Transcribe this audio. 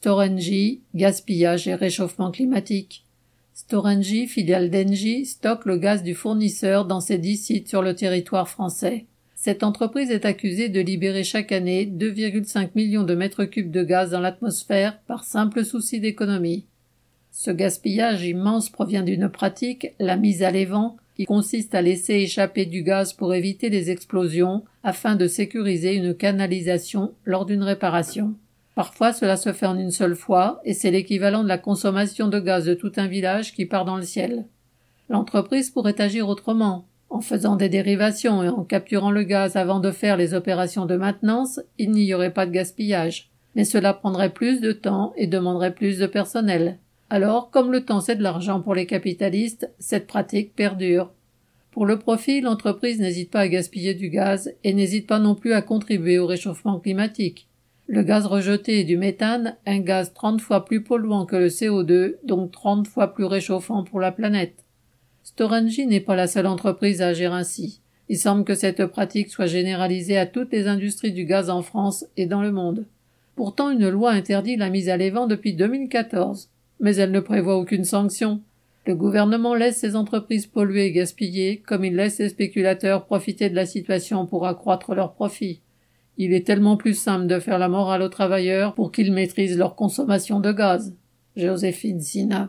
Storengy, gaspillage et réchauffement climatique. Storengy, filiale d'Engie, stocke le gaz du fournisseur dans ses dix sites sur le territoire français. Cette entreprise est accusée de libérer chaque année 2,5 millions de mètres cubes de gaz dans l'atmosphère par simple souci d'économie. Ce gaspillage immense provient d'une pratique, la mise à l'évent, qui consiste à laisser échapper du gaz pour éviter les explosions afin de sécuriser une canalisation lors d'une réparation. Parfois cela se fait en une seule fois et c'est l'équivalent de la consommation de gaz de tout un village qui part dans le ciel. L'entreprise pourrait agir autrement, en faisant des dérivations et en capturant le gaz avant de faire les opérations de maintenance, il n'y aurait pas de gaspillage. Mais cela prendrait plus de temps et demanderait plus de personnel. Alors, comme le temps c'est de l'argent pour les capitalistes, cette pratique perdure. Pour le profit, l'entreprise n'hésite pas à gaspiller du gaz et n'hésite pas non plus à contribuer au réchauffement climatique. Le gaz rejeté est du méthane, un gaz 30 fois plus polluant que le CO2, donc 30 fois plus réchauffant pour la planète. Storengy n'est pas la seule entreprise à agir ainsi. Il semble que cette pratique soit généralisée à toutes les industries du gaz en France et dans le monde. Pourtant, une loi interdit la mise à l'évent depuis 2014. Mais elle ne prévoit aucune sanction. Le gouvernement laisse ces entreprises polluer et gaspiller, comme il laisse les spéculateurs profiter de la situation pour accroître leurs profits. Il est tellement plus simple de faire la morale aux travailleurs pour qu'ils maîtrisent leur consommation de gaz. Joséphine Sina.